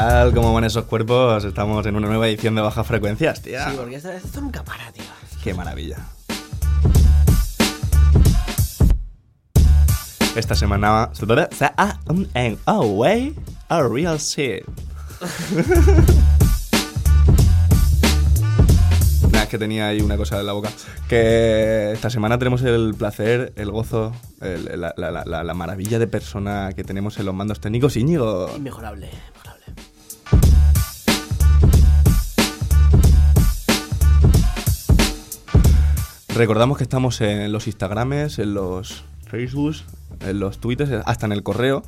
¿Qué tal? ¿Cómo van esos cuerpos? Estamos en una nueva edición de Bajas Frecuencias, tía. Sí, porque esta vez esto nunca para, tío. Qué maravilla. Esta semana... And away a real shit. Nada, es que tenía ahí una cosa en la boca. Que esta semana tenemos el placer, el gozo, el- la, la- la- la maravilla de persona que tenemos en los mandos técnicos. Íñigo, Inmejorable, Recordamos que estamos en los Instagrames, en los Facebooks, en los Twitters, hasta en el correo.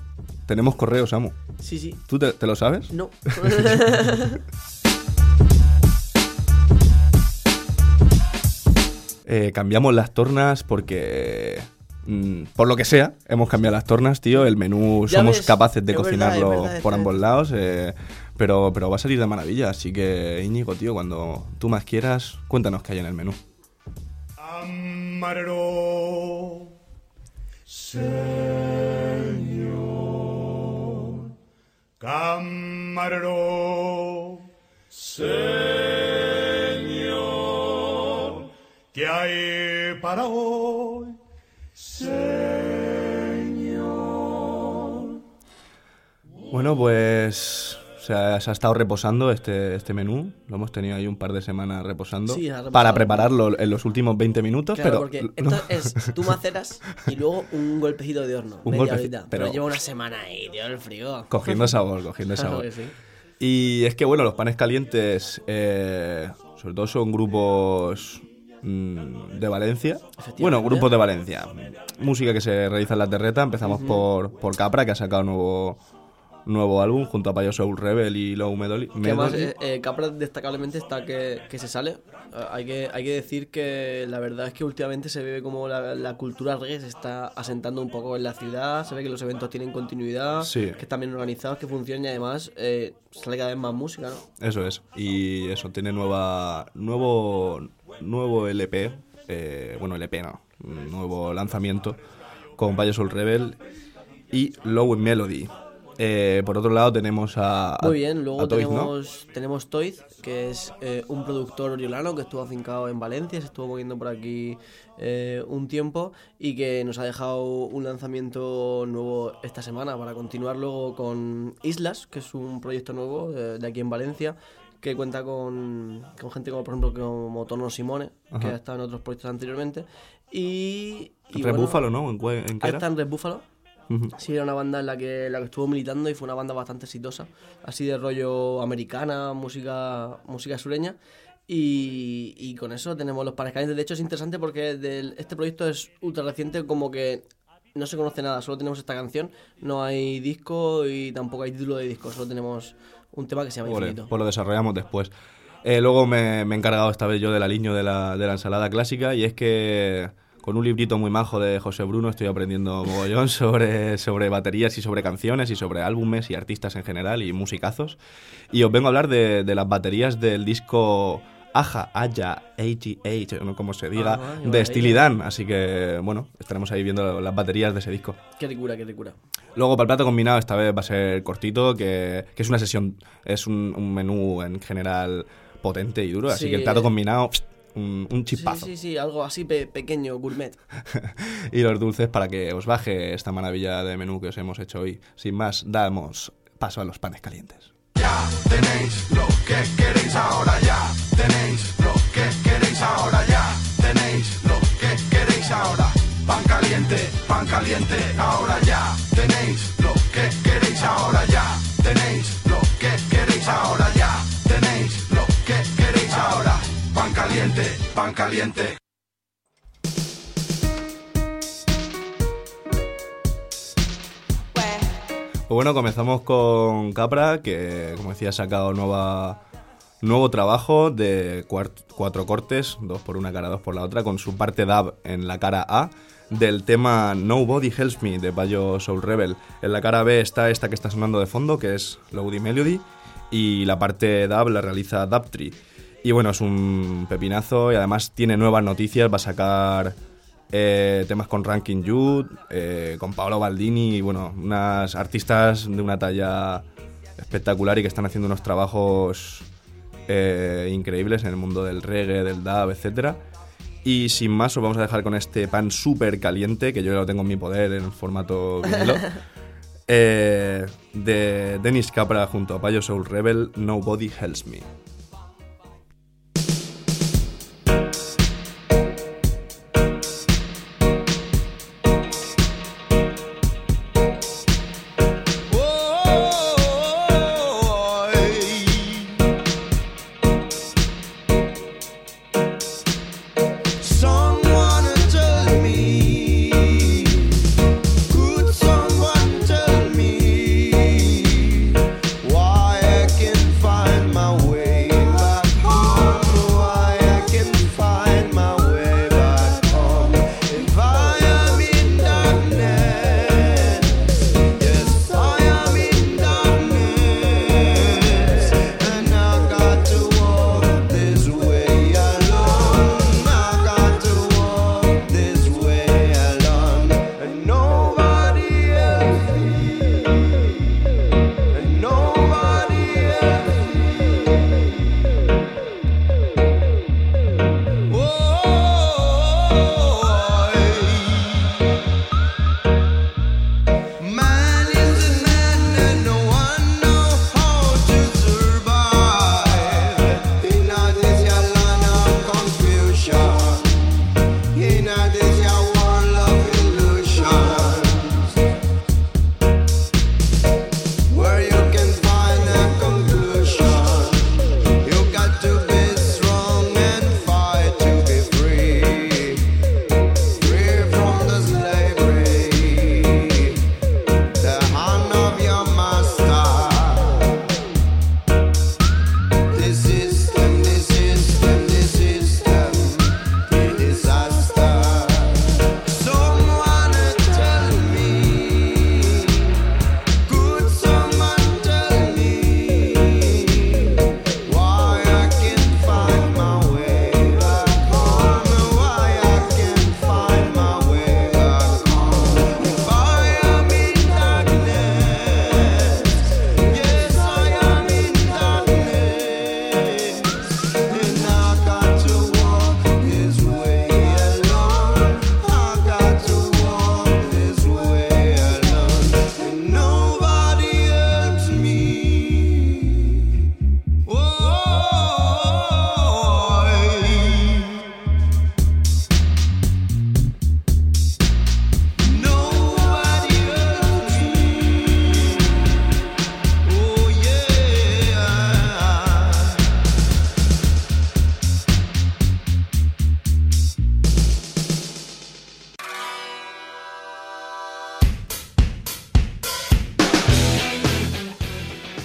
Tenemos correo, Samu. Sí, sí. ¿Tú te, te lo sabes? No. Eh, cambiamos las tornas porque... mm, por lo que sea, hemos cambiado las tornas, tío. El menú Ya somos ves, capaces de verdad, cocinarlo verdad, por ambos lados. eh, pero, pero va a salir de maravilla. Así que, Íñigo, tío, cuando tú más quieras, cuéntanos qué hay en el menú. Amarlo, Señor. Camarero, Señor. ¿Qué hay para hoy, Señor? Bueno, pues o sea, se ha estado reposando este, este menú. Lo hemos tenido ahí un par de semanas reposando. Sí, ha para prepararlo en los últimos 20 minutos. Claro, pero porque no- esto es tú maceras y luego un golpecito de horno. Un media golpeci- horita. pero- Pero... lleva una semana ahí, tío, el frío. cogiendo sabor, cogiendo sabor. sí. Y es que, bueno, los panes calientes, eh, sobre todo son grupos mm, de Valencia. Bueno, grupos de Valencia. Música que se realiza en la terreta. Empezamos por, por Capra, que ha sacado nuevo, nuevo álbum junto a Payo Soul Rebel y Low Medley. Que además, eh, eh, Capra destacablemente está que, que se sale. Eh, hay, que, hay que decir que la verdad es que últimamente se ve como la, la cultura reggae se está asentando un poco en la ciudad. Se ve que los eventos tienen continuidad, Sí. que están bien organizados, que funcionan y además eh, sale cada vez más música, ¿no? Eso es. Y eso, tiene nueva nuevo nuevo LP. eh, bueno, LP no. Nuevo lanzamiento con Payo Soul Rebel y Low Melody. Eh, por otro lado tenemos a... a- Muy bien, luego Toys, ¿no? tenemos, tenemos Toiz, que es eh, un productor oriolano que estuvo afincado en Valencia, se estuvo moviendo por aquí eh, un tiempo y que nos ha dejado un lanzamiento nuevo esta semana para continuar luego con Islas, que es un proyecto nuevo eh, de aquí en Valencia que cuenta con, con gente como por ejemplo como Tono Simone, que ha estado en otros proyectos anteriormente y... y Red bueno, Buffalo, ¿no? ¿En, en qué era? está en Red Ujú. Sí, era una banda en la que, la que estuvo militando y fue una banda bastante exitosa. Así de rollo americana, música, música sureña. Y, y con eso tenemos los calientes. De hecho, es interesante porque del- este proyecto es ultra reciente, como que no se conoce nada, solo tenemos esta canción. No hay disco y tampoco hay título de disco, solo tenemos un tema que se llama Infinito. pues lo desarrollamos después. Eh, luego me, me he encargado esta vez yo del aliño de la, de la ensalada clásica y es que con un librito muy majo de José Bruno estoy aprendiendo mogollón sobre, sobre baterías y sobre canciones y sobre álbumes y artistas en general y musicazos. Y os vengo a hablar de, de las baterías del disco Aja, AGH, o no como se diga, Ah, de. Steely Dan. Así que, bueno, estaremos ahí viendo las baterías de ese disco. Qué ricura, qué ricura. Luego para el plato combinado esta vez va a ser cortito, que, que es una sesión, es un, un menú en general potente y duro, así Sí. que el plato combinado, pst, un, un Sí, chispazo. sí, sí, algo así pe- pequeño, gourmet. y los dulces para que os baje esta maravilla de menú que os hemos hecho hoy. Sin más, damos paso a los panes calientes. Ya tenéis lo que queréis ahora ya. Tenéis lo que queréis ahora ya. Tenéis lo que queréis ahora. Pan caliente, pan caliente ahora ya. Tenéis lo que queréis ahora ya. Tenéis pan caliente. Pues bueno, comenzamos con Capra, que como decía ha sacado nueva, nuevo trabajo de cuatro cortes, dos por una cara, dos por la otra, con su parte dub en la cara A del tema Nobody Helps Me de Bayo Soul Rebel. En la cara B está esta que está sonando de fondo, que es Loady Melody, y la parte dub la realiza Dubtree. Y bueno, es un pepinazo y además tiene nuevas noticias, va a sacar eh, temas con Ranking Youth, eh, con Paolo Baldini y bueno, unas artistas de una talla espectacular y que están haciendo unos trabajos eh, increíbles en el mundo del reggae, del dub, etcétera. Y sin más, os vamos a dejar con este pan súper caliente, que yo lo tengo en mi poder en formato vinilo, de Dennis Capra junto a Payo Soul Rebel, Nobody Helps Me.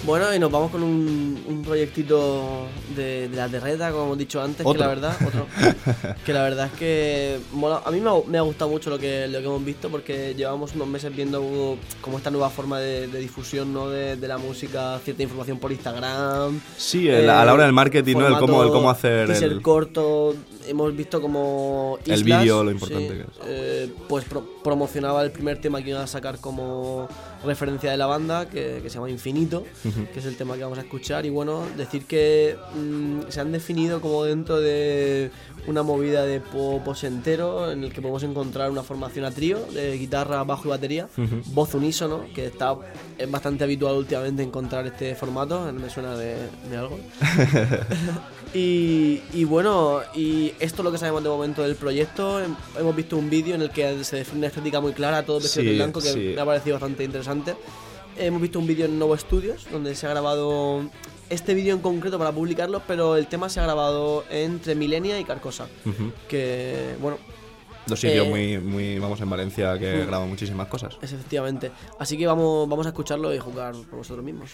Bueno, y nos vamos con un, un proyectito de, de la terreta, como hemos dicho antes, que la verdad, otro, que la verdad es que mola- a mí me ha, me ha gustado mucho lo que, lo que hemos visto porque llevamos unos meses viendo como, esta nueva forma de, de difusión ¿no? de, de la música, cierta información por Instagram. Sí, el- a la hora del marketing, ¿no? El cómo, el cómo hacer el... corto, hemos visto como El vídeo, lo importante sí, que es. eh, pues pro- promocionaba el primer tema que iban a sacar como referencia de la banda, que, que se llama Infinito, que es el tema que vamos a escuchar. Y bueno, decir que mm, se han definido como dentro de una movida de pop entero en el que podemos encontrar una formación a trío de guitarra, bajo y batería, voz unísono, que está es bastante habitual últimamente encontrar este formato, me suena de, de algo. Y, y bueno, y esto es lo que sabemos de momento del proyecto. Hem- Hemos visto un vídeo en el que se define una estética muy clara, todo vestido de Sí, blanco, que sí. me ha parecido bastante interesante. Hemos visto un vídeo en Novo Studios, donde se ha grabado este vídeo en concreto para publicarlo, pero el tema se ha grabado entre Milenia y Carcosa. Ujú. Que, bueno, Dos sitios Eh, muy, muy, vamos, en Valencia que mm. graban muchísimas cosas. es efectivamente. Así que vamos, vamos a escucharlo y jugar por vosotros mismos.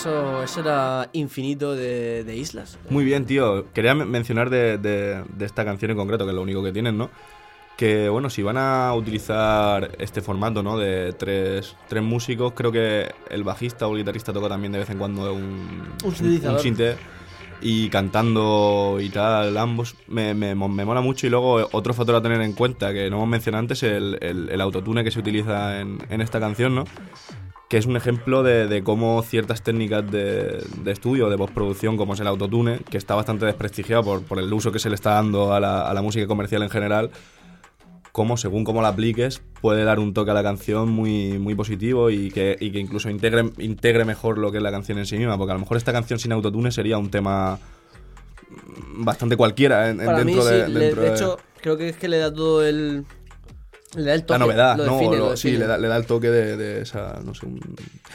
Eso, eso era infinito de, de islas. Muy bien, tío. Quería men- mencionar de, de- de esta canción en concreto, que es lo único que tienen, ¿no? Que, bueno, si van a utilizar este formato, ¿no? De tres, tres músicos, creo que el bajista o el guitarrista toca también de vez en cuando un, Un sinte y cantando y tal, ambos, me, me, me mola mucho. Y luego otro factor a tener en cuenta, que no hemos mencionado antes, el, el, el autotune que se utiliza en, en esta canción, ¿no? que es un ejemplo de, de cómo ciertas técnicas de, de estudio, de postproducción, como es el autotune, que está bastante desprestigiado por, por el uso que se le está dando a la, a la música comercial en general, cómo según cómo la apliques puede dar un toque a la canción muy, muy positivo y que, y que incluso integre, integre mejor lo que es la canción en sí misma, porque a lo mejor esta canción sin autotune sería un tema bastante cualquiera en, Para mí, dentro sí, de, le- dentro de de- hecho, creo que es que le da todo el. Le da el toque. la novedad, lo ¿no? define, Lo- lo sí, le da, le da el toque de, de esa, no sé, un...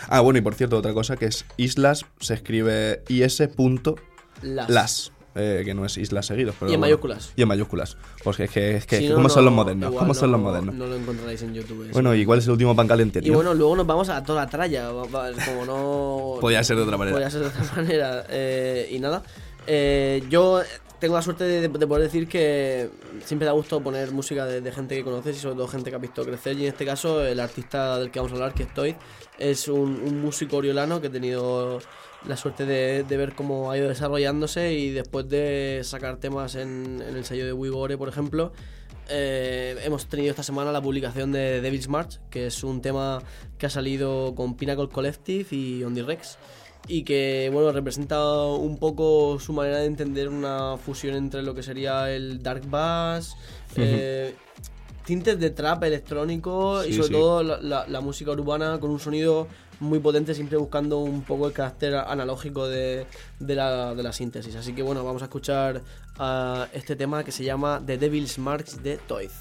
Ah, bueno, y por cierto, otra cosa que es Islas, se escribe is.las, Las. Eh, que no es Islas seguidos. Pero Y en bueno. mayúsculas. Y en mayúsculas. Pues que es que, Si no, ¿cómo son no- los modernos? igual ¿Cómo son los no- modernos? No lo encontraréis en YouTube. eso. Bueno, ¿y cuál es el último pan caliente, Y bueno, luego nos vamos a toda tralla, como no... Podía ser de otra manera. Podía ser de otra manera. eh, y nada, eh, yo tengo la suerte de, de poder decir que siempre da gusto poner música de, de gente que conoces y sobre todo gente que ha visto crecer. Y en este caso, el artista del que vamos a hablar, que estoy, es un, un músico oriolano que he tenido la suerte de, de ver cómo ha ido desarrollándose y después de sacar temas en, en el sello de Wigore, por ejemplo, eh, hemos tenido esta semana la publicación de Devil's March, que es un tema que ha salido con Pinnacle Collective y On The Rex. Y que, bueno, representa un poco su manera de entender una fusión entre lo que sería el Dark Bass, eh, tintes de trap electrónico y sobre sí. todo la, la- la música urbana con un sonido muy potente, siempre buscando un poco el carácter analógico de, de la, síntesis. Así que bueno, vamos a escuchar a este tema que se llama The Devil's Marks de Toys.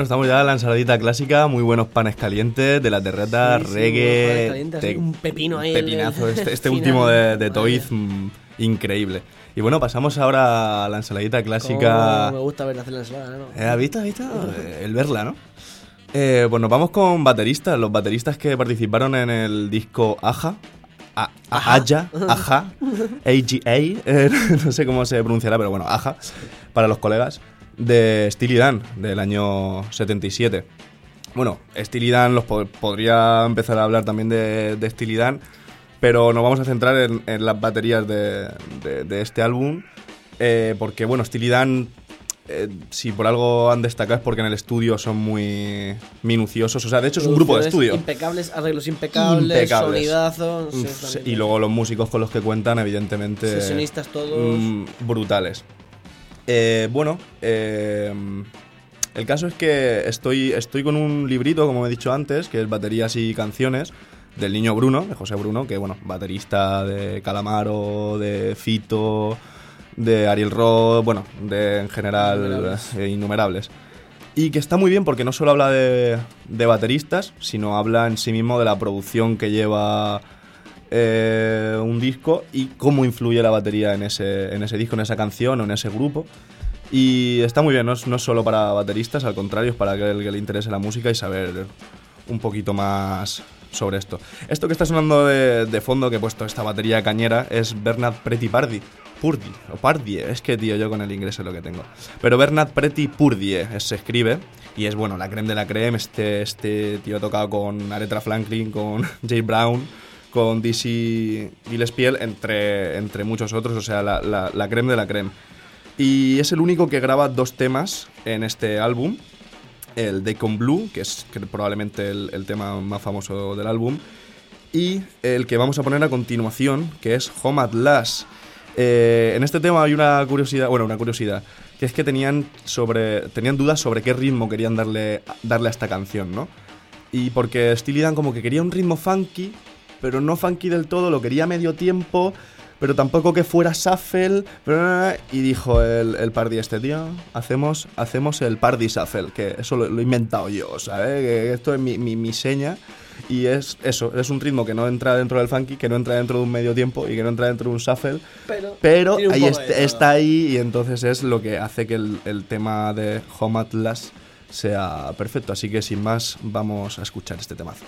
Bueno, estamos ya en la ensaladita clásica, muy buenos panes calientes, de la terreta, Sí, sí, reggae, te- un pepino ahí, pepinazo, el este, este último de, de. Toiz, mm, increíble. Y bueno, pasamos ahora a la ensaladita clásica. Me gusta ver hacer la ensalada, ¿no? Eh, ¿Has visto, has visto? Eh, El verla, ¿no? Eh, pues nos vamos con bateristas, los bateristas que participaron en el disco Aja. A- a- Aja, Aja, AGA, eh, no sé cómo se pronunciará, pero bueno, Aja, para los colegas, de Steely Dan, del año 77. Bueno, Steely Dan, los po- podría empezar a hablar también de, de Steely Dan, pero nos vamos a centrar en, en las baterías de, de- de este álbum, eh, porque bueno, Steely Dan, eh, si por algo han destacado es porque en el estudio son muy minuciosos, o sea, de hecho es un grupo de estudio. Impecables, arreglos impecables, Impecables. sonidazos. sí, y luego los músicos con los que cuentan, evidentemente. Sesionistas todos. mm, brutales. Eh, bueno, eh, el caso es que estoy, estoy con un librito, como he dicho antes, que es Baterías y Canciones, del niño Bruno, de José Bruno, que bueno, baterista de Calamaro, de Fito, de Ariel Roth, bueno, de en general Innumerables. eh, innumerables. Y que está muy bien porque no solo habla de, de bateristas, sino habla en sí mismo de la producción que lleva eh, un disco y cómo influye la batería en ese, en ese disco, en esa canción o en ese grupo. Y está muy bien, no es, no solo para bateristas, al contrario, es para aquel que le interese la música y saber un poquito más sobre esto. Esto que está sonando de, fondo, que he puesto esta batería cañera, es Bernard Pretty Pardy. Purdy, o Pardie, es que tío, yo con el inglés es lo que tengo. Pero Bernard Pretty Purdie es- se escribe y es bueno, la creme de la creme. Este, este tío ha tocado con Aretha Franklin, con Jay Brown, con Dizzy Gillespie, entre, entre muchos otros, o sea, la, la, la creme de la creme. Y es el único que graba dos temas en este álbum. El Deacon Blue, que es probablemente el, el tema más famoso del álbum. Y el que vamos a poner a continuación, que es Home at Last. Eh, en este tema hay una curiosidad, bueno, una curiosidad, que es que tenían, sobre, tenían dudas sobre qué ritmo querían darle, darle a esta canción, ¿no? Y porque Steely Dan como que quería un ritmo funky, pero no funky del todo, lo quería medio tiempo, pero tampoco que fuera shuffle. pero- Y dijo el, el Pardy este tío, hacemos, hacemos el Pardy shuffle, que eso lo, lo he inventado yo, ¿sabes? Que esto es mi, mi, mi seña. Y es eso, es un ritmo que no entra dentro del funky, que no entra dentro de un medio tiempo y que no entra dentro de un shuffle. Pero, Pero ahí est- está ahí y entonces es lo que hace que el, el tema de Home Atlas sea perfecto. Así que sin más, vamos a escuchar este temazo.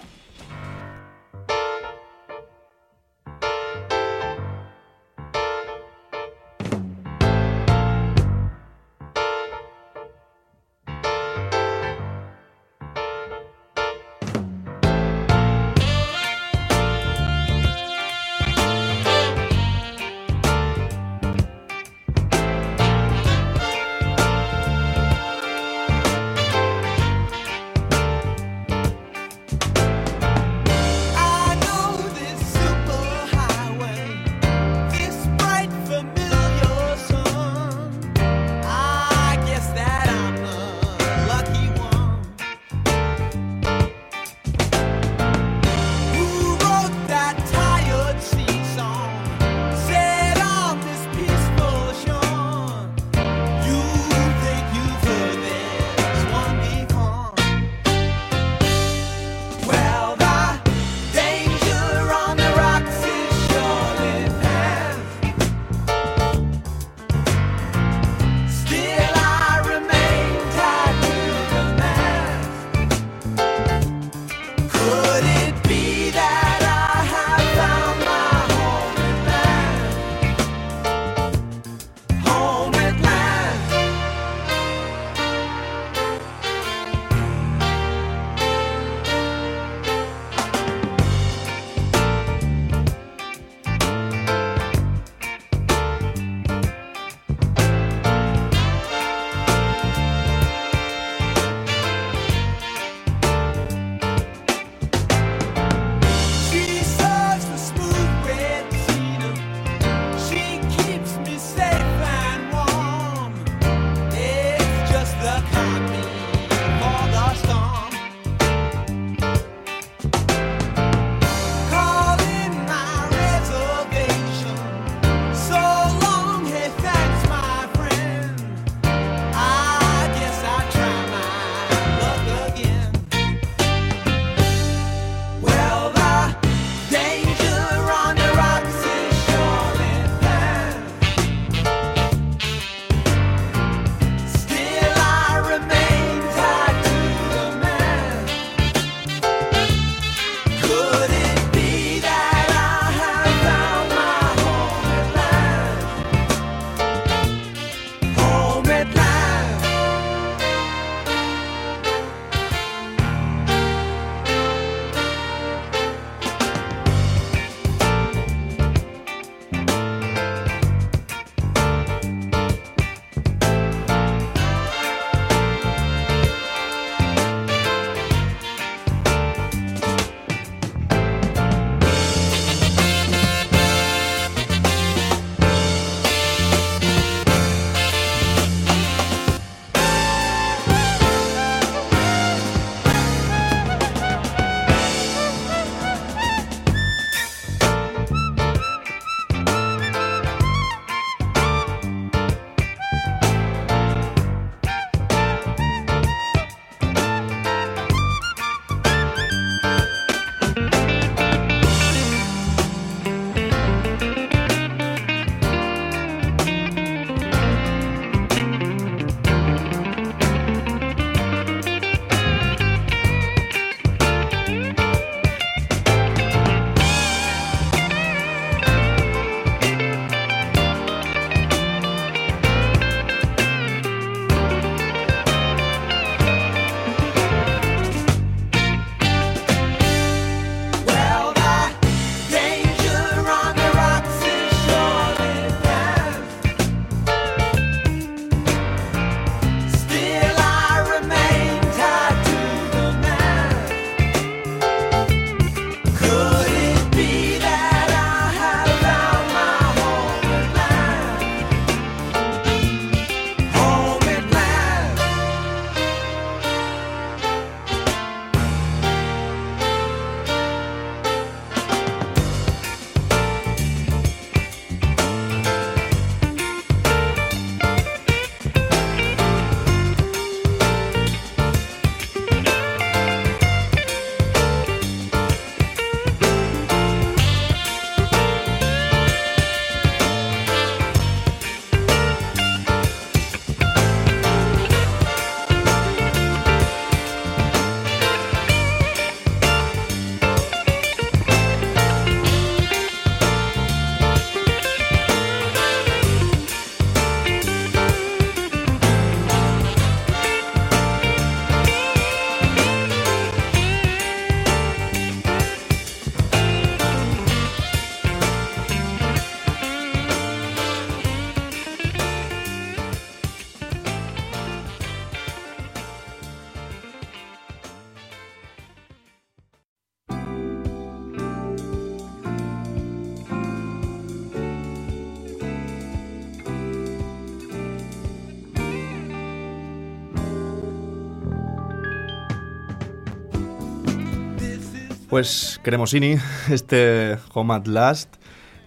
Pues Cremosini, este Home at Last,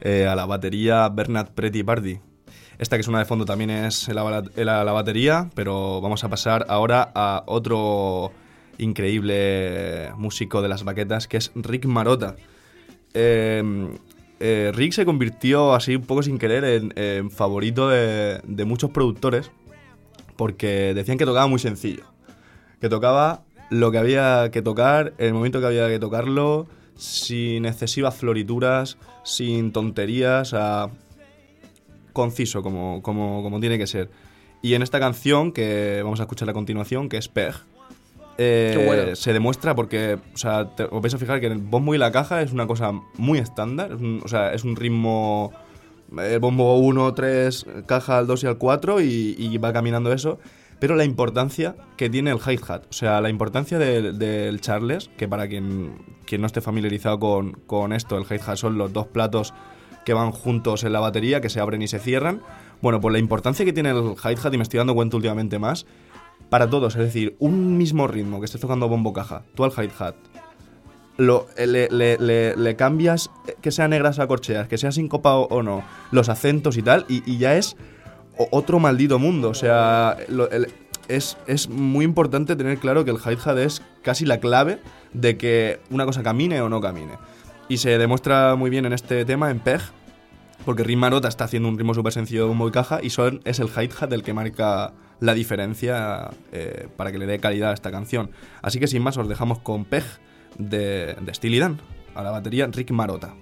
eh, a la batería Bernard Pretty Party. Esta que suena de fondo también es la, batería, pero vamos a pasar ahora a otro increíble músico de las baquetas, que es Rick Marota. Eh, eh, Rick se convirtió así un poco sin querer en, en favorito de, de muchos productores, porque decían que tocaba muy sencillo. Que tocaba lo que había que tocar, el momento que había que tocarlo, sin excesivas florituras, sin tonterías, a conciso como, como, como tiene que ser. Y en esta canción que vamos a escuchar a continuación, que es Peg, eh, bueno. se demuestra porque, o sea, te- os vais a fijar que el bombo y la caja es una cosa muy estándar, es un- o sea, es un ritmo, el bombo 1, 3, caja al 2 y al 4 y, y va caminando eso, pero la importancia que tiene el hi-hat, o sea, la importancia del, Charles, que para quien, quien no esté familiarizado con, con esto, el hi-hat son los dos platos que van juntos en la batería, que se abren y se cierran. Bueno, pues la importancia que tiene el hi-hat, y me estoy dando cuenta últimamente más, para todos, es decir, un mismo ritmo que estés tocando bombo caja, tú al hi-hat, lo, eh, le, cambias eh, que sea negras a corcheas, que sea sincopado o no, los acentos y tal, y, ya es otro maldito mundo. O sea, es, es muy importante tener claro que el hi-hat es casi la clave de que una cosa camine o no camine. Y se demuestra muy bien en este tema, en Peg, porque Rick Marota está haciendo un ritmo súper sencillo y caja y son, es el hi-hat el que marca la diferencia eh, para que le dé calidad a esta canción. Así que sin más os dejamos con Peg de, de Steely Dan, a la batería Rick Marota.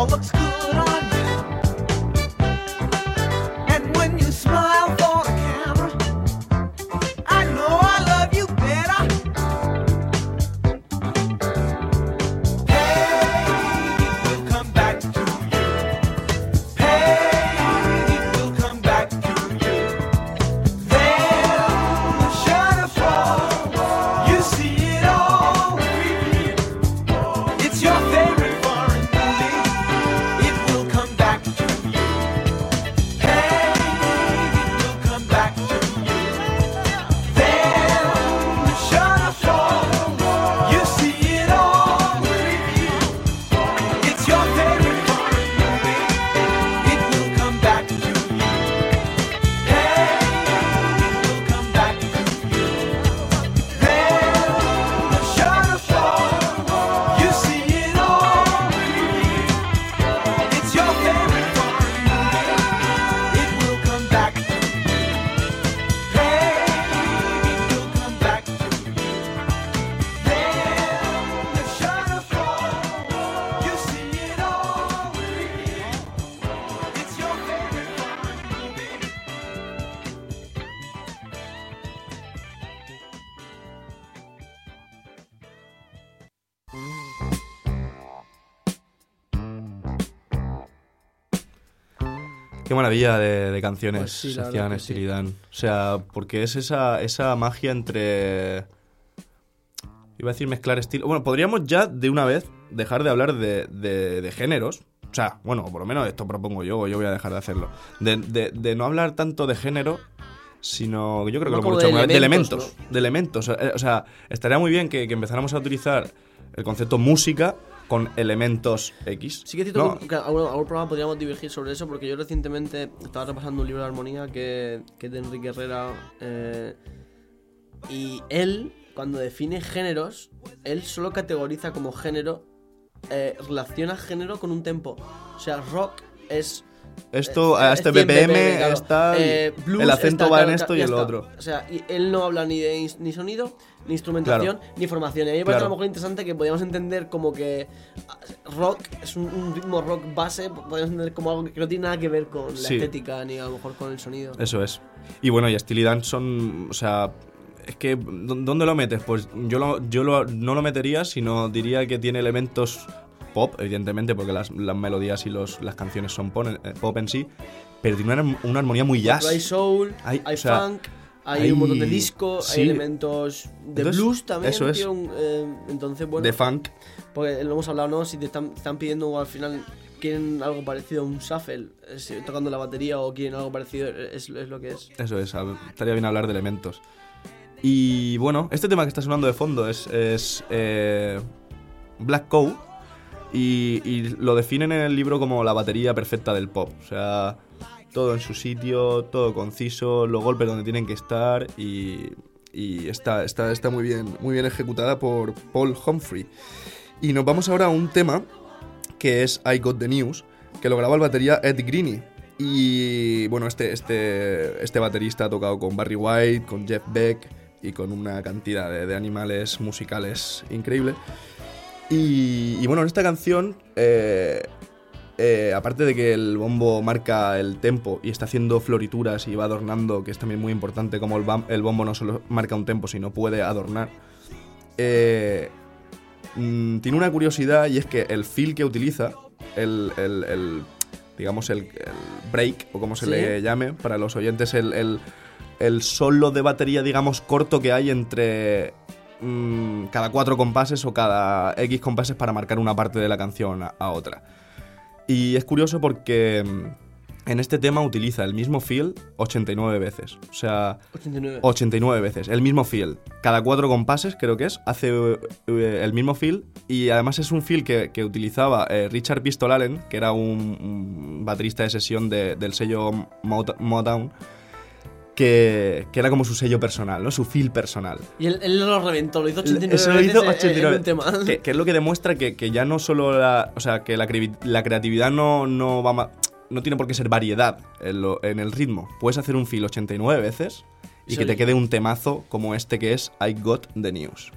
all looks De, de canciones Pues sí, la hacían sí. O sea, porque es esa, esa magia entre... Iba a decir mezclar estilo... Bueno, podríamos ya de una vez dejar de hablar de, de- de géneros. O sea, bueno, por lo menos esto propongo yo, o yo voy a dejar de hacerlo. De, de- de no hablar tanto de género, sino yo creo que No lo hemos dicho de vez, de elementos, elementos. De elementos. Eh, O sea, estaría muy bien que, que empezáramos a utilizar el concepto música con elementos X. Sí que es cierto ¿no? que, que algún, algún programa podríamos divergir sobre eso, porque yo recientemente estaba repasando un libro de armonía que, que es de Enrique Herrera. eh, y él, cuando define géneros, él solo categoriza como género, eh, relaciona género con un tempo. O sea, rock es Esto, Eh, a este es 100 BPM, claro. está. Eh, blues el acento está, va en esto y ya en lo está. otro. O sea, y él no habla ni de ni sonido, ni instrumentación, Claro. ni formación. Y a mí me parece a lo mejor interesante que podíamos entender como que ah, rock es un, un ritmo rock base, podríamos entender como algo que no tiene nada que ver con la estética ni a lo mejor con el sonido. Eso es. Y bueno, y Steely Dan son. O sea. Es que, ¿dó- ¿dónde lo metes? Pues yo, lo, yo lo- no lo metería, sino diría que tiene elementos pop, evidentemente, porque las, las melodías y los, las canciones son pon- eh, pop en sí, pero tiene una, una armonía muy jazz. Hay soul, Hay- hay, o sea, funk, hay, hay- un montón de disco, sí. hay elementos de Entonces, blues también. eso es. un, eh, entonces, bueno, de funk. Porque lo hemos hablado, ¿no? Si te están, están pidiendo al final, quieren algo parecido a un shuffle, eh, tocando la batería o quieren algo parecido, es, es lo que es. Eso es, estaría bien hablar de elementos. Y bueno, este tema que está sonando de fondo es, es eh, Black Cow y, lo definen en el libro como la batería perfecta del pop. O sea, todo en su sitio, todo conciso, los golpes donde tienen que estar y, está, está, está muy, bien, muy bien ejecutada por Paul Humphrey. Y nos vamos ahora a un tema que es I Got the News, que lo graba el batería Ed Greeny. Y bueno, este, este, este baterista ha tocado con Barry White, con Jeff Beck y con una cantidad de, de animales musicales increíble. Y, y bueno, en esta canción, eh, eh, aparte de que el bombo marca el tempo y está haciendo florituras y va adornando, que es también muy importante, como el, bombo no solo marca un tempo, sino puede adornar, eh, mm, tiene una curiosidad y es que el feel que utiliza, el, el- el, digamos, el, el break, o como se Sí. le llame, para los oyentes, el, el, el solo de batería, digamos, corto que hay entre mm, cada cuatro compases o cada X compases para marcar una parte de la canción a, a otra. Y es curioso porque mm, en este tema utiliza el mismo feel 89 veces. O sea, 89. 89 veces, el mismo feel. Cada cuatro compases, creo que es, hace eh, el mismo feel. Y además es un feel que, que utilizaba eh, Richard Pistol Allen, que era un, un baterista de sesión de- del sello Mot- Motown, que, que era como su sello personal, ¿no? Su feel personal. Y él, él lo reventó, lo hizo 89 Eso lo hizo en- en 89. un tema. Que, que es lo que demuestra que, que ya no solo la. O sea, que la, creatividad no, no va ma- No tiene por qué ser variedad en, lo- en el ritmo. Puedes hacer un feel 89 veces y que te quede un temazo como este que es I Got the News.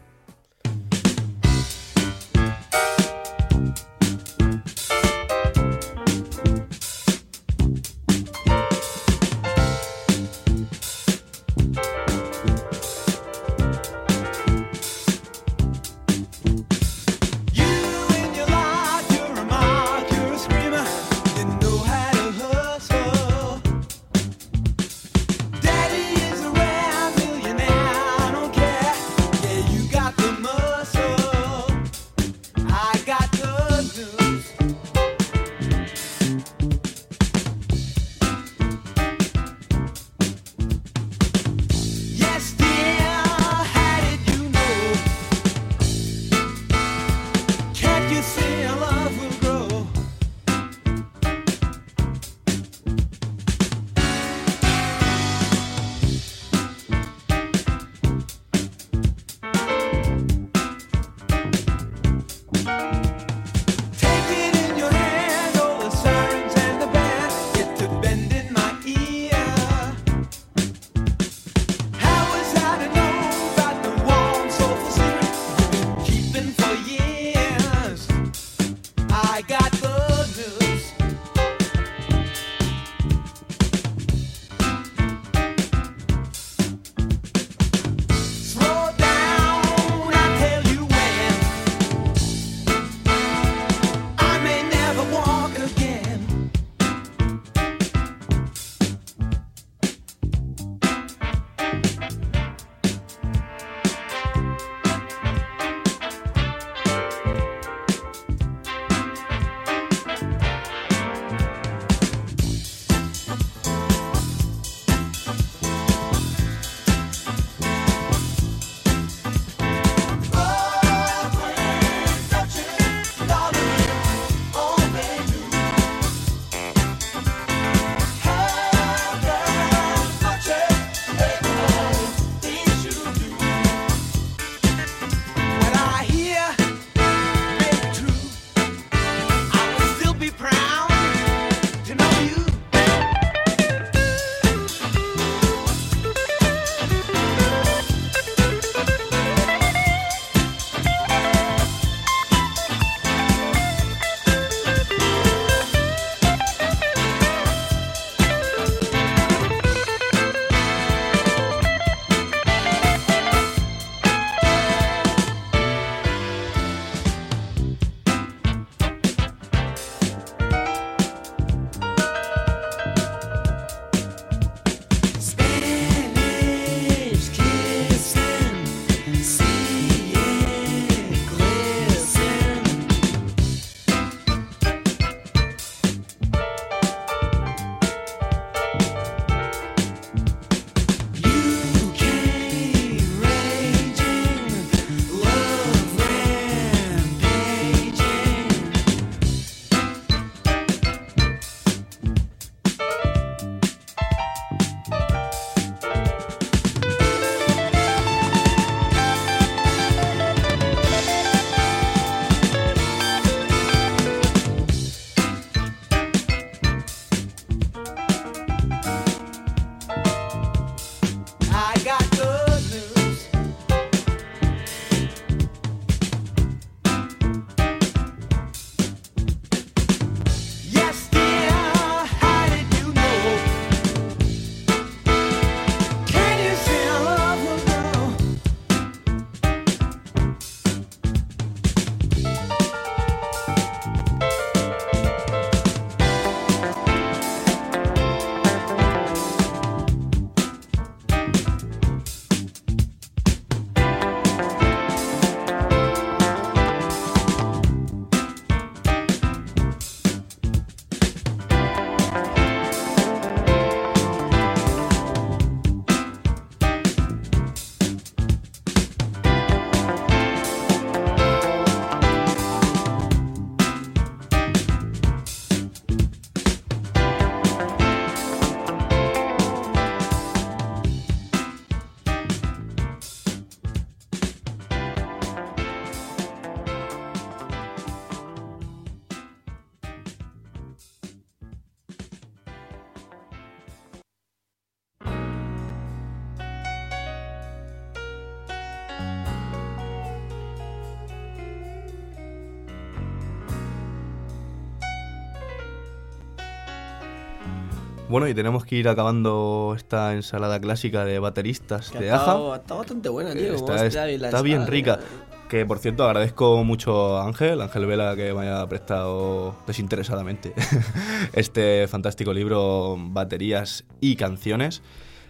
Bueno, y tenemos que ir acabando esta ensalada clásica de bateristas Que de ha Aja. estado, ha estado bastante buena, tío. como Está, la está bien rica. tío. Que por cierto agradezco mucho a Ángel, Ángel Vela, que me haya prestado desinteresadamente este fantástico libro Baterías y Canciones.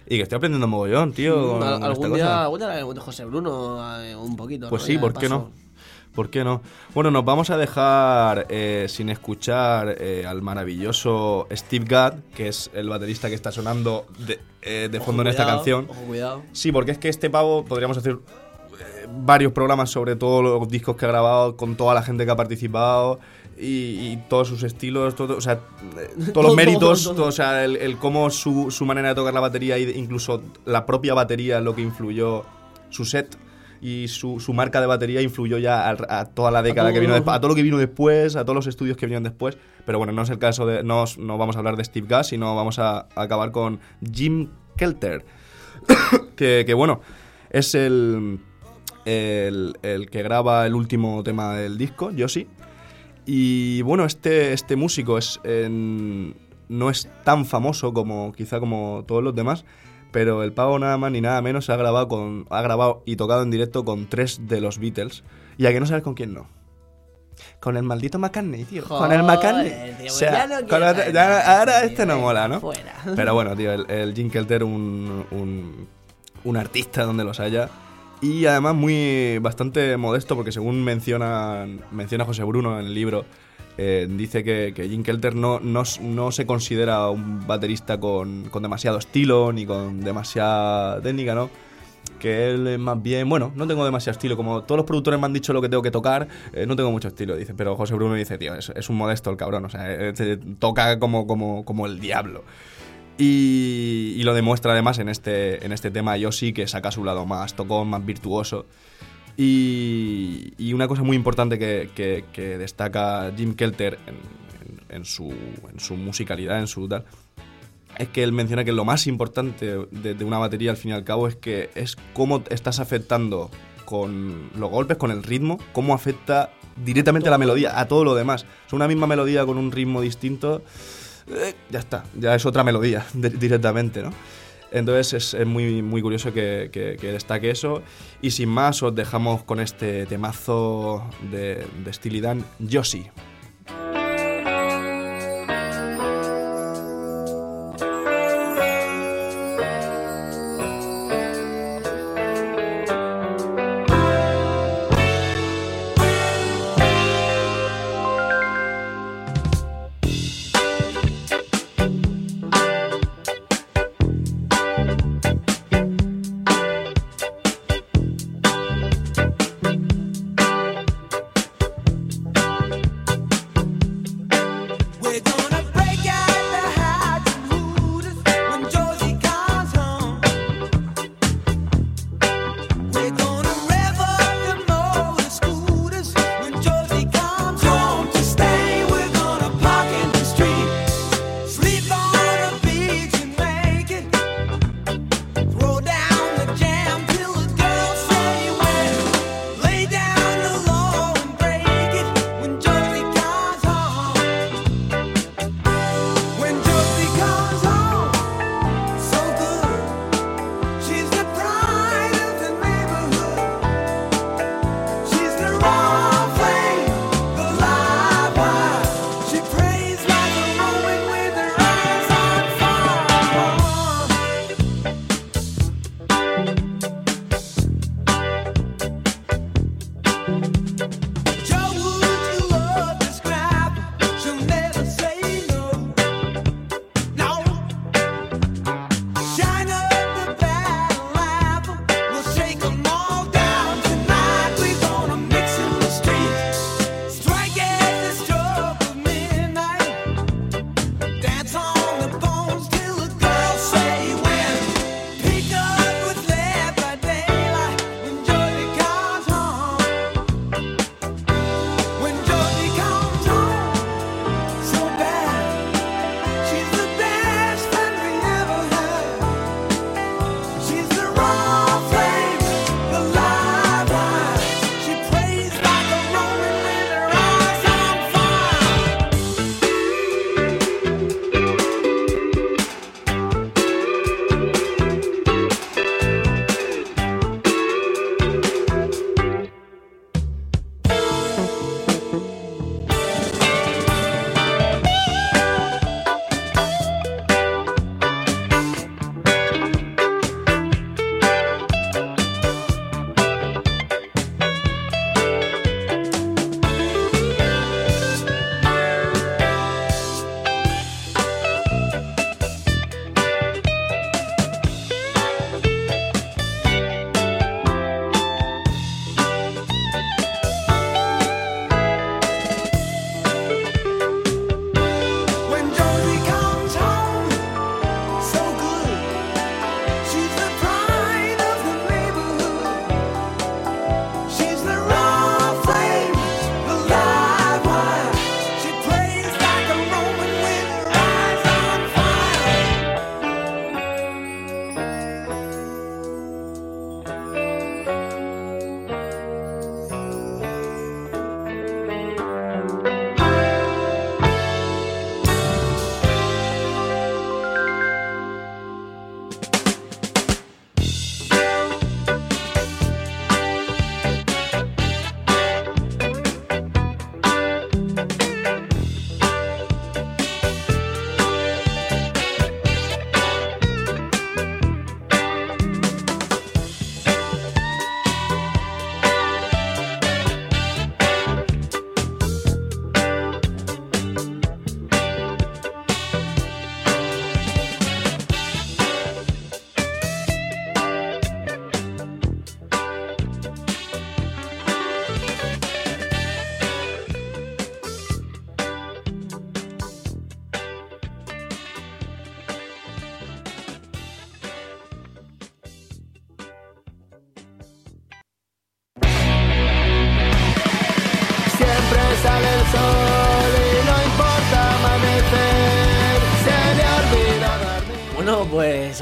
Y que estoy aprendiendo mogollón, tío. con- esta algún cosa. día, algún día de José Bruno eh, un poquito. Pues ¿no? sí, ¿por qué no? ¿Por qué no? Bueno, nos vamos a dejar eh, sin escuchar eh, al maravilloso Steve Gadd, que es el baterista que está sonando de, eh, de Ojo, fondo en esta cuidado, canción. Ojo, cuidado. Sí, porque es que este pavo podríamos hacer eh, varios programas sobre todos los discos que ha grabado, con toda la gente que ha participado y, y todos sus estilos, todo, o sea, eh, todos Todo, los méritos, todo, o sea, el, el cómo su, su manera de tocar la batería e incluso la propia batería es lo que influyó su set y su, su marca de batería influyó ya a, a toda la década todo. que vino después, a todo lo que vino después, a todos los estudios que vinieron después. Pero bueno, no es el caso de. No, no vamos a hablar de Steve Gadd, sino vamos a, a acabar con Jim Kelter. que, que, bueno, es el, el, el que graba el último tema del disco, Yoshi. Y bueno, este, este músico es, en- no es tan famoso como quizá como todos los demás, pero el pavo nada más ni nada menos ha grabado, con, ha grabado y tocado en directo con tres de los Beatles. Y a que no sabes con quién no. Con el maldito McCartney, tío. con el McCartney. tío, O sea, ya no con el- ya- ahora tío, este no mola, ¿no? fuera. Pero bueno, tío, el, el Jim Kelter, un, un, un artista donde los haya. Y además muy bastante modesto, porque según menciona, menciona José Bruno en el libro, eh, dice que, Jim Kelter no, no, se considera un baterista con, demasiado estilo ni con demasiada técnica, ¿no? Que él es más bien, bueno, no tengo demasiado estilo, como todos los productores me han dicho lo que tengo que tocar, eh, no tengo mucho estilo, dice, pero José Bruno dice, tío, es, un modesto el cabrón, o sea, eh, toca como, como, como el diablo. Y, y lo demuestra además en este, en este tema Yoshi, que saca su lado más tocón, más virtuoso. Y, una cosa muy importante que, destaca Jim Kelter en, su, musicalidad, en su tal, es que él menciona que lo más importante de, una batería al fin y al cabo es que es cómo estás afectando con los golpes, con el ritmo, cómo afecta directamente a la melodía, a todo lo demás. O sea, una misma melodía con un ritmo distinto, eh, ya está, ya es otra melodía directamente, ¿no? Entonces es, muy, muy curioso que, que- que destaque eso. Y sin más, os dejamos con este temazo de, de Steely Dan, Yoshi.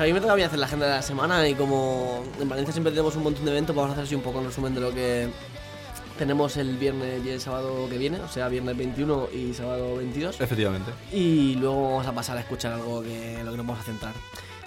A mí me toca a mí hacer la agenda de la semana y como en Valencia siempre tenemos un montón de eventos, vamos a hacer así un poco un resumen de lo que tenemos el viernes y el sábado que viene, o sea, viernes 21 y sábado 22. Efectivamente. Y luego vamos a pasar a escuchar algo que lo que nos vamos a centrar.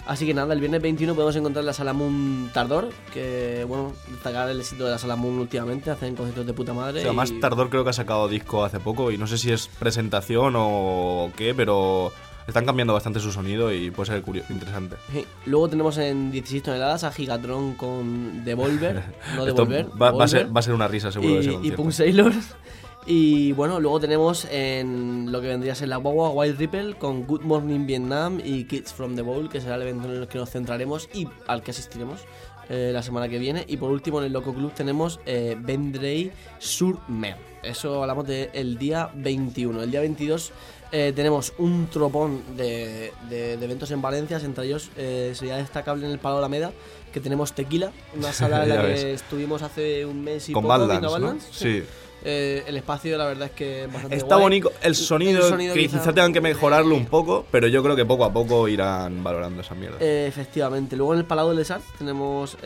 Así que nada, el viernes 21 podemos encontrar la Sala Moon Tardor, que bueno, destacar el éxito de la Sala Moon últimamente, hacen conciertos de puta madre. O sea, y- Tardor creo que ha sacado disco hace poco y no sé si es presentación o qué, pero están cambiando bastante su sonido y puede ser curioso, interesante. Sí. Luego tenemos en 16 toneladas a Gigatron con Devolver, no Devolver. va, va a ser, va a ser una risa seguro de ese y, y. Punk Sailors. Y bueno, luego tenemos en lo que vendría a ser la guagua Wild Ripple con Good Morning Vietnam y Kids from the Bowl, que será el evento en el que nos centraremos y al que asistiremos eh, la semana que viene. Y por último, en el Loco Club tenemos eh, Vendrey sur Mer. Eso hablamos del día 21. El día 22 eh, tenemos un tropón de, de- de eventos en Valencia, entre ellos eh, sería destacable en el Palo Alameda que tenemos Tequila, una sala en la que ves. estuvimos hace un mes y Con poco Badlands, viendo ¿no? Badlands, Sí. Eh, el espacio, la verdad es que es bastante Está guay. bonito el sonido, El sonido que quizá- quizá tengan que mejorarlo un poco, pero yo creo que poco a poco irán valorando esa mierda. Eh, efectivamente. Luego en el Palau del Desart tenemos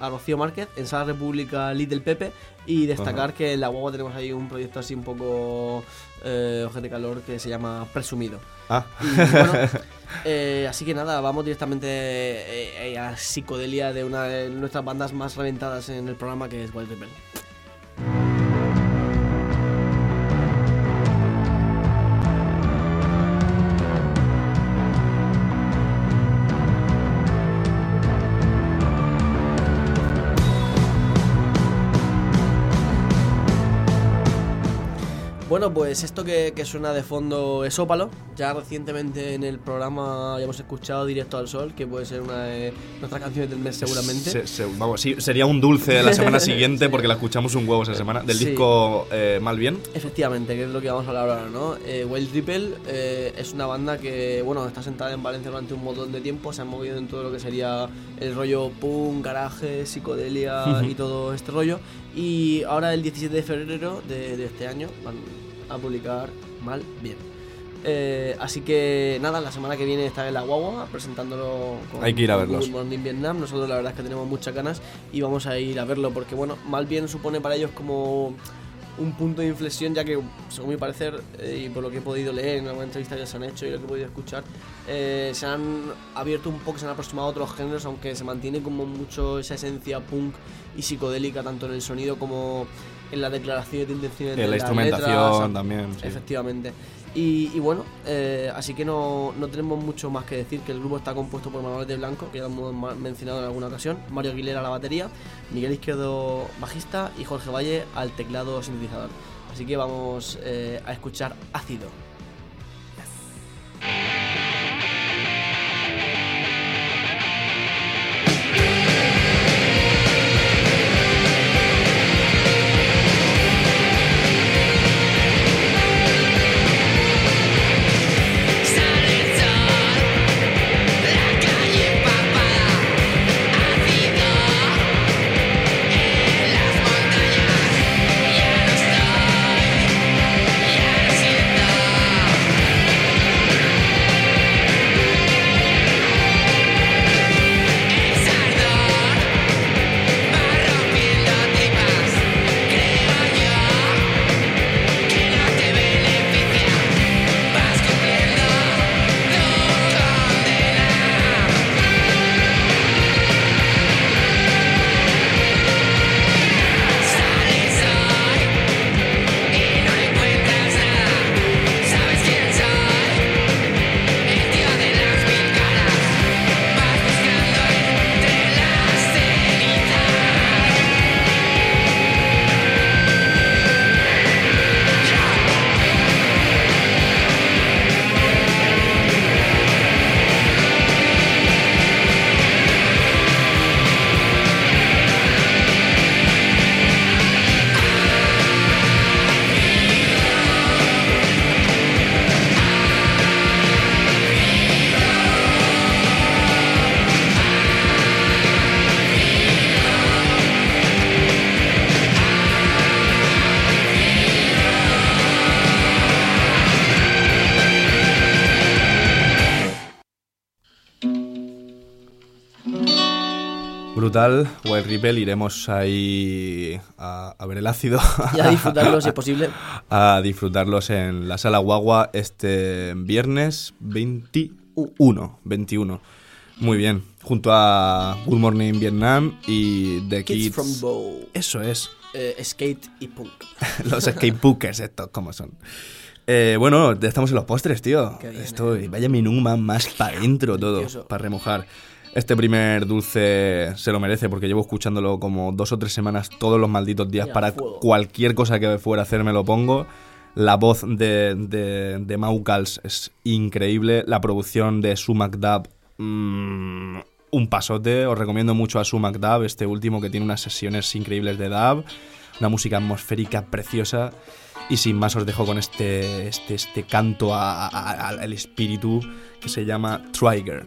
a Rocío Márquez, en Sala República Little Pepe. Y destacar que en la guagua tenemos ahí un proyecto así un poco eh, ojete calor que se llama Presumido. Ah, Y bueno, eh, así que nada, vamos directamente eh, eh, a la psicodelia de una de nuestras bandas más reventadas en el programa que es Wild Rebel. Bueno, pues esto que, que suena de fondo es Ópalo. Ya recientemente en el programa ya hemos escuchado Directo al Sol, que puede ser una de nuestras canciones del mes seguramente. se- se- vamos, sí, sería un dulce la semana siguiente porque la escuchamos un huevo esa semana. Del Sí. disco eh, Mal Bien. Efectivamente, que es lo que vamos a hablar ahora, ¿no? Eh, Wild Ripple eh, es una banda que, bueno, está sentada en Valencia durante un montón de tiempo, se han movido en todo lo que sería el rollo punk, garaje, psicodelia y todo este rollo. Y ahora el 17 de febrero de, de este año van a publicar Mal Bien. Eh, así que nada, la semana que viene está en la guagua presentándolo con Hay que ir a verlos. Good Morning Vietnam. Nosotros la verdad es que tenemos muchas ganas y vamos a ir a verlo porque bueno, Mal Bien supone para ellos como un punto de inflexión ya que según mi parecer eh, y por lo que he podido leer en alguna entrevista que se han hecho y lo que he podido escuchar eh, se han abierto un poco, se han aproximado a otros géneros aunque se mantiene como mucho esa esencia punk y psicodélica tanto en el sonido como en la declaración de intenciones de la instrumentación letras. también. sí. Efectivamente. Y, y bueno, eh, así que no, no tenemos mucho más que decir, que el grupo está compuesto por Manuel de Blanco, que ya lo hemos mencionado en alguna ocasión, Mario Aguilera a la batería, Miguel Izquierdo bajista y Jorge Valle al teclado sintetizador. Así que vamos eh, a escuchar Ácido. Brutal, Wild Ripple, iremos ahí a, a ver el ácido. Y a disfrutarlo si es posible. a disfrutarlos en la sala Guagua este viernes 21. 21. Muy bien. Junto a Good Morning Vietnam y The Kids Kids. from Bow. Eso es. Eh, skate y punk. los skatebookers estos, como son. Eh, bueno, estamos en los postres, tío. Bien, Esto, eh. vaya menú más, para adentro todo, para remojar. Este primer dulce se lo merece porque llevo escuchándolo como dos o tres semanas todos los malditos días. Mira, para fuego. cualquier cosa que fuera a hacer me lo pongo. La voz de, de, de Maukals es increíble. La producción de Sumac Dab, mm, un pasote. Os recomiendo mucho a Sumac Dab, este último que tiene unas sesiones increíbles de Dab. Una música atmosférica preciosa. Y sin más os dejo con este, este, este canto a- a- a- al espíritu que se llama Trigger.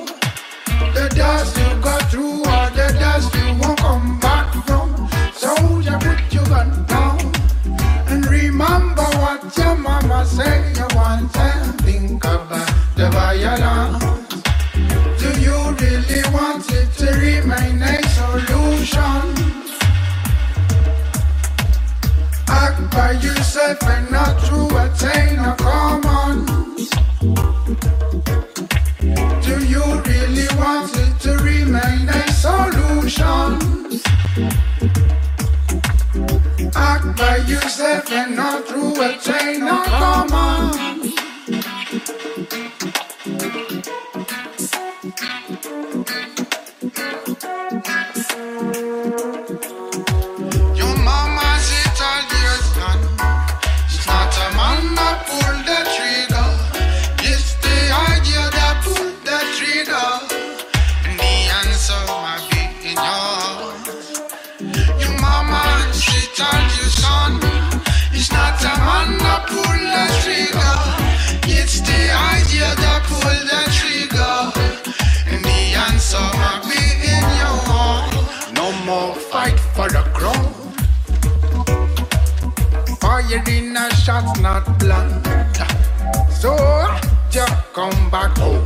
said you want and think about the violence. Do you really want it to remain a solution? Act by yourself and But you said no through a chain, of come. Not. So just come back home.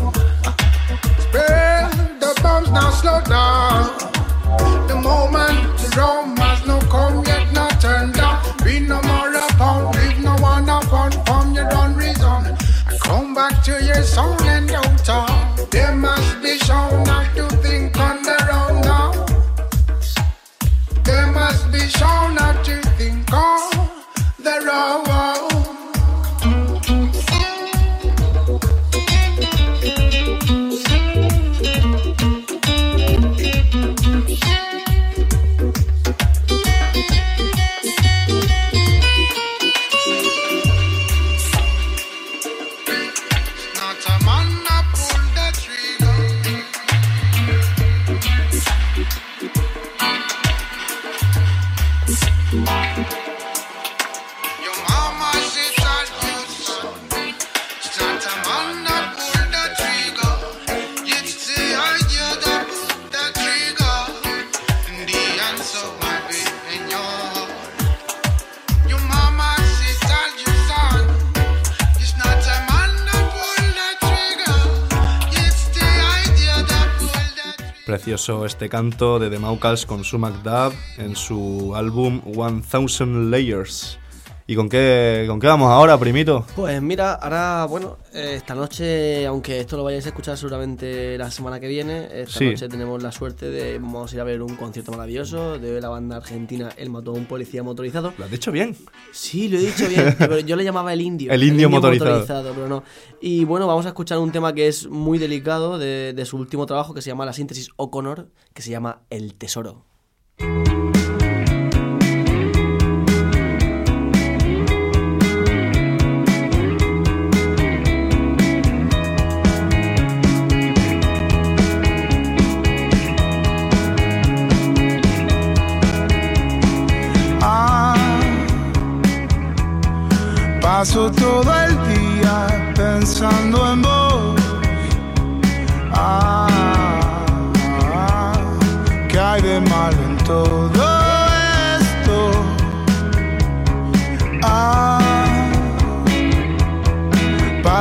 Este canto de The Maukals con Sumac Dab en su álbum 1000 Layers. ¿Y con qué, con qué vamos ahora, primito? Pues mira, ahora, bueno, eh, esta noche, aunque esto lo vayáis a escuchar seguramente la semana que viene, esta Sí. noche tenemos la suerte de vamos a ir a ver un concierto maravilloso de la banda argentina El mató a un policía motorizado. Lo has dicho bien. Sí, lo he dicho bien, pero yo le llamaba el indio. El indio motorizado. pero no. Y bueno, vamos a escuchar un tema que es muy delicado de, de su último trabajo que se llama La síntesis O'Connor, que se llama El tesoro.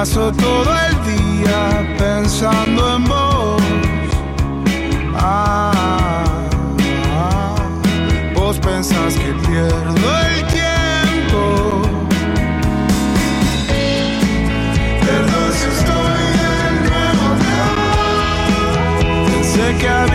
Paso todo el día pensando en vos. Ah, ah, vos pensás que pierdo el tiempo. Perdón si estoy de nuevo. Pensé que habías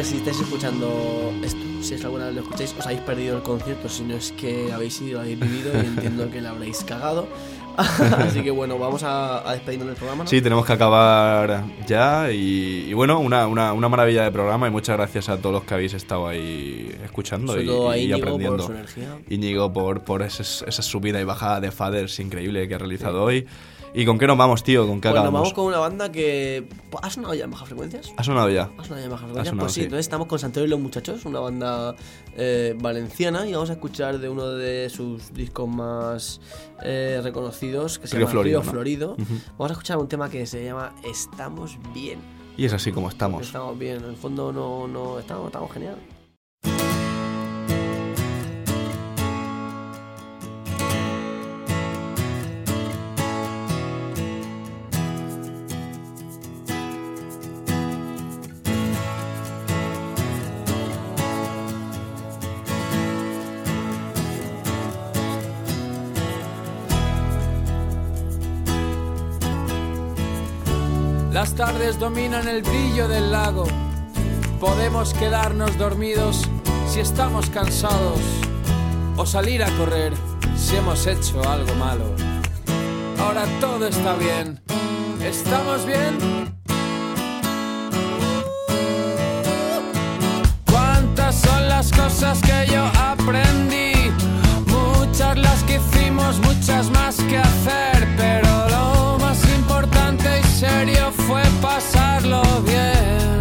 que si estáis escuchando esto, si es alguna vez lo escucháis, os habéis perdido el concierto, si no es que habéis ido, habéis vivido y entiendo que lo habréis cagado. Así que bueno, vamos a, a despedirnos del programa. ¿no? Sí, tenemos que acabar ya y, y bueno, una, una, una maravilla de programa y muchas gracias a todos los que habéis estado ahí escuchando Sobre y, todo a y Íñigo por aprendiendo. su energía. Íñigo por, por ese- esa subida y bajada de faders increíble que ha realizado hoy. ¿Y con qué nos vamos, tío? ¿Con qué Bueno, acabamos? vamos con una banda que. ¿Ha sonado ya en bajas frecuencias? ¿Ha sonado ya? ¿Ha sonado ya en bajas frecuencias? sonado, pues sí, sí. entonces estamos con Santiago y los Muchachos, una banda eh, valenciana, y vamos a escuchar de uno de sus discos más eh, reconocidos, que se Río llama Florido, Río ¿no? Florido. Vamos a escuchar un tema que se llama Estamos Bien. Y es así como estamos. Estamos bien, en el fondo no, no estamos, estamos genial. Tardes dominan el brillo del lago. Podemos quedarnos dormidos si estamos cansados o salir a correr si hemos hecho algo malo. Ahora todo está bien. ¿Estamos bien? ¿Cuántas son las cosas que yo aprendí? Muchas las que hicimos, muchas más que hacer, pero lo más importante y serio fue pasarlo bien.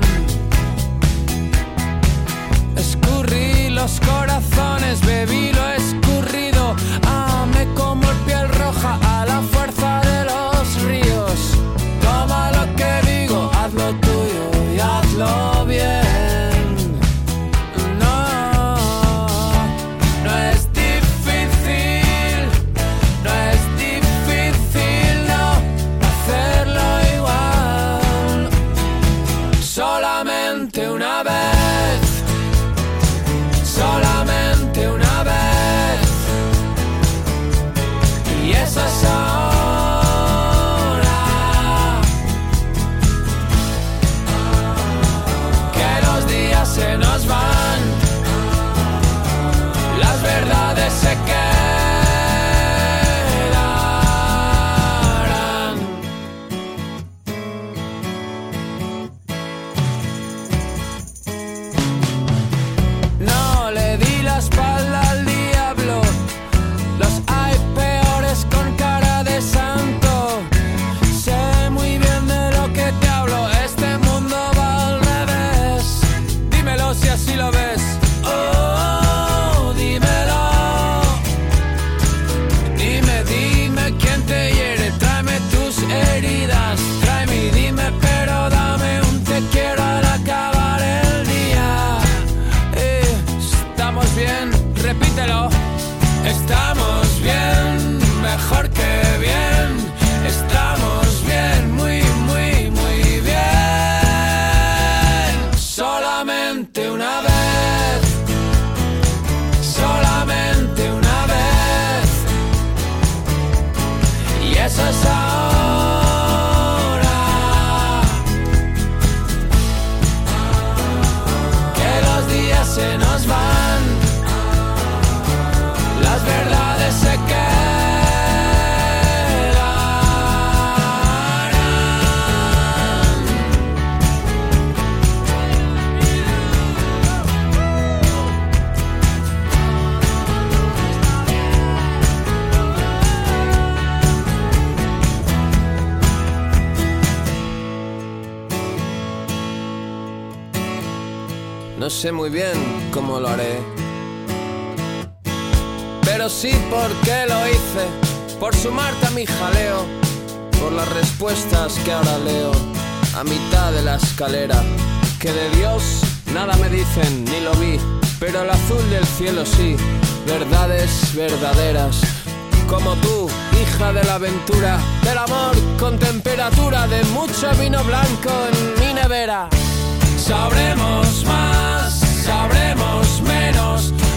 Escurrí los corazones, bebí los No sé muy bien cómo lo haré. Pero sí porque lo hice, por sumarte a mi jaleo, por las respuestas que ahora leo, a mitad de la escalera, que de Dios nada me dicen ni lo vi, pero el azul del cielo sí, verdades verdaderas, como tú, hija de la aventura, del amor con temperatura de mucho vino blanco en mi nevera. Sabremos más sabremos menos.